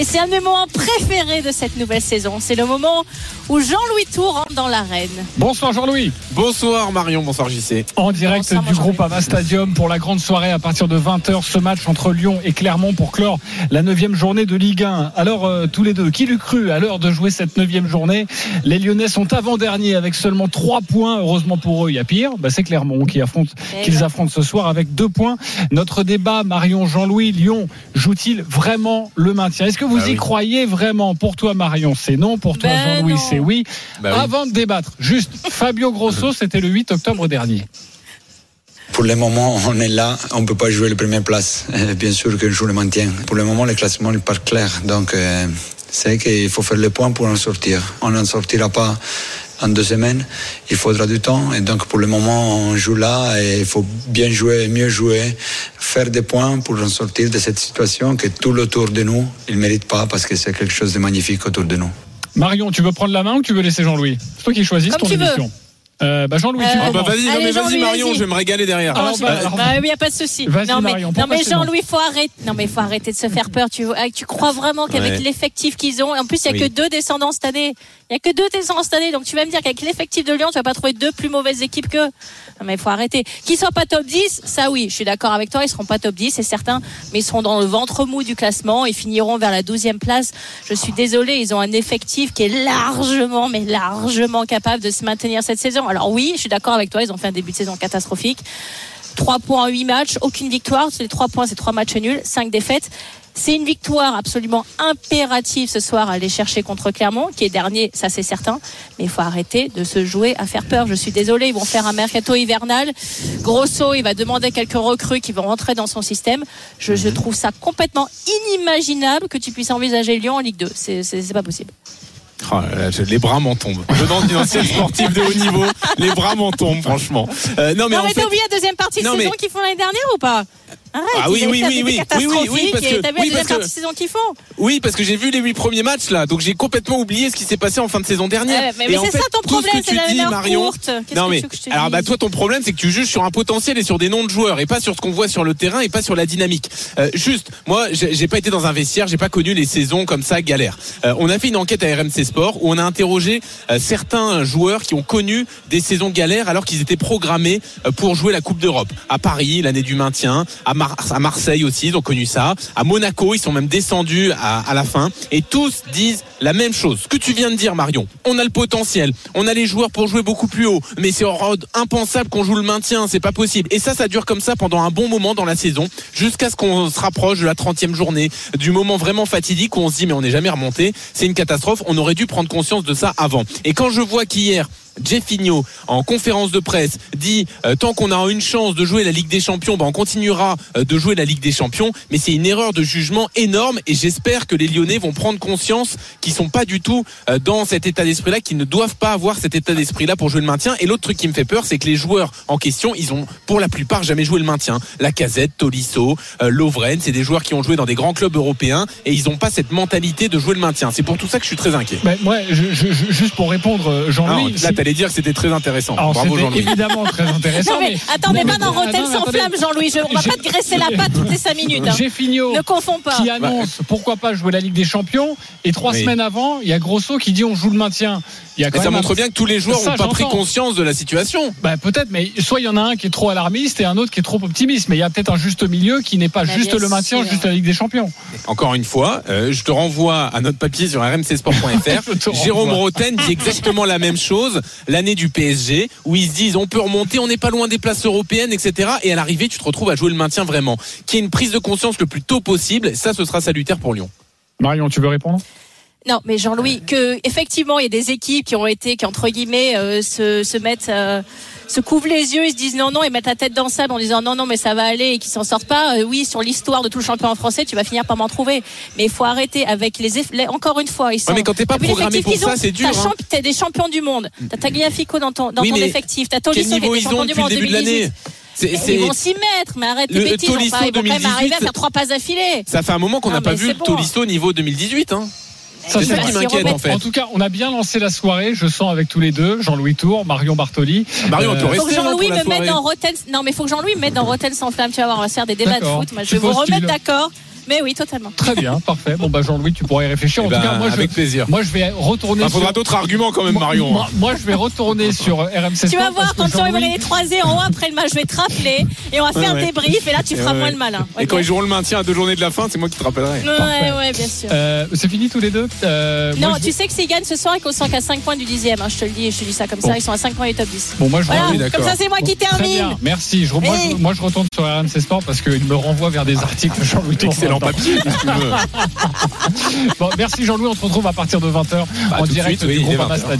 Et c'est un de mes moments préférés de cette nouvelle saison. C'est le moment où Jean-Louis Tour rentre dans l'arène. Bonsoir Jean-Louis. Bonsoir Marion, bonsoir JC. En direct Bonsoir, du groupe Ama Stadium pour la grande soirée à partir de 20h, ce match entre Lyon et Clermont pour clore la neuvième journée de Ligue 1. Alors euh, tous les deux, qui l'eût cru à l'heure de jouer cette neuvième journée? Les Lyonnais sont avant-derniers avec seulement 3 points. Heureusement pour eux, il y a pire. Bah, c'est Clermont qui affronte, Eh qu'ils ben. affrontent ce soir avec 2 points. Notre débat, Marion, Jean-Louis, Lyon joue-t-il vraiment le maintien? Est-ce que vous Bah y oui. croyez vraiment Pour toi Marion, c'est non. Pour toi Ben Jean-Louis, c'est oui. Bah oui. Avant de débattre, juste, Fabio Grosso, c'était le 8 octobre dernier. Pour le moment, on est là, on ne peut pas jouer la première place. Euh, Bien sûr que je joue le maintien. Pour le moment, le classement n'est pas clair. Donc, euh, c'est qu'il faut faire le point pour en sortir. On n'en sortira pas en deux semaines. Il faudra du temps. Et donc, pour le moment, on joue là et il faut bien jouer, mieux jouer, faire des points pour en sortir de cette situation que tout autour de nous, il ne mérite pas parce que c'est quelque chose de magnifique autour de nous. Marion, tu veux prendre la main ou tu veux laisser Jean-Louis? C'est toi qui choisis Comme ton tu veux. émission. Euh, bah Jean-Louis, tu Euh, Ah bah vas-y, Jean-Louis, Marion, je vais me régaler derrière. Oh, bah, alors- bah oui, y a pas de souci. Non mais, Marion, non Jean-Louis, faut arrêter. Non mais faut arrêter de se faire peur. Tu, ah, tu crois vraiment qu'avec Ouais. l'effectif qu'ils ont, en plus il y a Oui. que deux descendants cette année. Il y a que deux descendants cette année. Donc tu vas me dire qu'avec l'effectif de Lyon, tu vas pas trouver deux plus mauvaises équipes que. Non mais faut arrêter. Qu'ils soient pas top 10, ça oui, je suis d'accord avec toi. Ils seront pas top 10, c'est certain, mais ils seront dans le ventre mou du classement. Ils finiront vers la 12e place. Je suis désolé, ils ont un effectif qui est largement, mais largement capable de se maintenir cette saison. Alors oui, je suis d'accord avec toi. Ils ont fait un début de saison catastrophique. 3 points en 8 matchs, aucune victoire. C'est les 3 points, c'est 3 matchs nuls, 5 défaites. C'est une victoire absolument impérative ce soir à aller chercher contre Clermont, qui est dernier, ça c'est certain. Mais il faut arrêter de se jouer à faire peur. Je suis désolé, ils vont faire un mercato hivernal. Grosso, il va demander quelques recrues qui vont rentrer dans son système. Je, je trouve ça complètement inimaginable que tu puisses envisager Lyon en Ligue 2. C'est pas possible. Oh les bras m'en tombent. Venant d'une ancienne sportive de haut niveau, les bras m'en tombent franchement. Euh, non mais non, en mais fait, t'as oublié la deuxième partie de Non, saison mais- qu'ils font l'année dernière ou pas? Arrête, Ah oui, oui, oui, oui. Oui, oui, oui, parce que- oui, parce que- saison qu'ils font oui parce que j'ai vu les huit premiers matchs là, donc j'ai complètement oublié ce qui s'est passé en fin de saison dernière. Ouais, mais Et mais en c'est ça ton ce problème, c'est tu la dis, Marion, courte. Non mais que alors bah toi ton problème c'est que tu juges sur un potentiel et sur des noms de joueurs et pas sur ce qu'on voit sur le terrain et pas sur la dynamique. Euh, juste moi j'ai j'ai pas été dans un vestiaire, j'ai pas connu les saisons comme ça galère. Euh, on a fait une enquête à RMC Sport où on a interrogé euh, certains joueurs qui ont connu des saisons galères alors qu'ils étaient programmés euh, pour jouer la Coupe d'Europe. À Paris l'année du maintien, à, À Marseille aussi ils ont connu ça, à Monaco ils sont même descendus à, la fin. Et tous disent la même chose. Ce que tu viens de dire Marion, on a le potentiel, on a les joueurs pour jouer beaucoup plus haut, mais c'est impensable qu'on joue le maintien, c'est pas possible. Et ça, ça dure comme ça pendant un bon moment dans la saison, jusqu'à ce qu'on se rapproche de la 30e journée, du moment vraiment fatidique où on se dit mais on n'est jamais remonté, c'est une catastrophe, on aurait dû prendre conscience de ça avant. Et quand je vois qu'hier, Jeffinho, en conférence de presse, dit euh, tant qu'on a une chance de jouer la Ligue des Champions, bah, on continuera euh, de jouer la Ligue des Champions. Mais c'est une erreur de jugement énorme et j'espère que les Lyonnais vont prendre conscience qu'ils sont pas du tout euh, dans cet état d'esprit-là, qu'ils ne doivent pas avoir cet état d'esprit-là pour jouer le maintien. Et l'autre truc qui me fait peur, c'est que les joueurs en question, ils ont pour la plupart jamais joué le maintien. La Casette, Tolisso, Lovren, c'est des joueurs qui ont joué dans des grands clubs européens et ils n'ont pas cette mentalité de jouer le maintien. C'est pour tout ça que je suis très inquiet. Ben, je- je- juste pour répondre, Jean-Louis. T'allais dire que c'était très intéressant. Alors, Bravo Jean-Louis. évidemment très intéressant. Non mais attends, n'est pas dans Rotten sans flamme, Jean-Louis. Je- On va pas te graisser la patte toutes les 5 minutes. hein. J'ai Fignot Ne confonds pas. qui annonce pourquoi pas jouer la Ligue des Champions et trois Oui. semaines avant, il y a Grosso qui dit on joue le maintien. Il y a quand Mais ça même montre un- bien que tous les joueurs n'ont pas pris conscience de la situation. Bah, peut-être, mais soit il y en a un qui est trop alarmiste et un autre qui est trop optimiste. Mais il y a peut-être un juste milieu qui n'est pas Bah, juste le maintien, sûr. juste la Ligue des Champions. Encore une fois, euh, je te renvoie à notre papier sur rmcsport.fr. Jérôme. Roten dit exactement la même chose l'année du PSG, où ils se disent on peut remonter, on n'est pas loin des places européennes, etc. Et à l'arrivée, tu te retrouves à jouer le maintien vraiment. Qui est une prise de conscience le plus tôt possible. Ça, ce sera salutaire pour Lyon. Marion, tu veux répondre? Non, mais Jean-Louis, que effectivement, il y a des équipes qui ont été, qui entre guillemets, euh, se, se mettent, euh, se couvrent les yeux, ils se disent non, non, et mettent la tête dans le sable en disant non, non, mais ça va aller et qui s'en sortent pas. Euh, oui, sur l'histoire de tout le championnat français, tu vas finir par m'en trouver. Mais il faut arrêter avec les, eff- les- encore une fois, ils sont. Ouais, mais quand t'es pas programmé l'effectif pour qu'ils ça, ont c'est dur, T'as hein. champ- t'as des champions du monde. T'as Tagliafico dans ton, dans Oui, ton effectif. T'as Tolisso qui ils champion du monde en début de 2018. l'année C'est- Mais c'est- Ils vont s'y mettre, mais arrête tes Le bêtises. Ils vont quand même 2018, arriver à faire trois passes d'affilée. Ça fait un moment qu'on n'a pas vu le bon. Tolisso niveau 2018. Hein. C'est ça qui m'inquiète en fait. En tout cas, on a bien lancé la soirée. Je sens avec tous les deux, Jean-Louis Tour, Marion Bartoli. Mario, on peut Euh, rester Faut que hein, Jean-Louis me mette dans Rotten. Non, mais faut que Jean-Louis me mette dans Rotten sans flamme. Tu vas voir, on va se faire des débats de foot. Moi, je vais vous remettre d'accord. Mais oui, totalement. Très bien, parfait. Bon, bah, Jean-Louis, tu pourrais y réfléchir. Eh En ben, tout cas, moi, je, avec plaisir. moi, je vais retourner Il faudra sur. d'autres arguments quand même, Marion. Moi, moi, je vais retourner sur RMC Tu vas voir, quand ils vont Jean-Louis- gagner les 3 en haut après le match, je vais te rappeler et on va faire Ouais, un débrief et là tu Et feras ouais, moins ouais. le malin. Et quand ils joueront le maintien à deux journées de la fin, c'est moi qui te rappellerai. Ouais, ouais, bien sûr. Euh, c'est fini tous les deux Euh, non, moi, je- tu sais que s'ils gagnent ce soir, ils sont qu'à 5 points du dixième. Hein, je te le dis, je te dis ça comme Bon. ça. Ils sont à 5 points du top 10. Bon, moi, je Voilà, oui, retourne- d'accord. comme ça c'est moi qui Très termine. bien, merci. Je, moi, je, moi, je retourne sur RMC Sport parce qu'il me renvoie vers des articles de Jean-Louis. Excellent. Papier, si tu veux. Bon, merci Jean-Louis, on se retrouve à partir de 20h Bah, en direct suite, oui, du 20h. Stadium.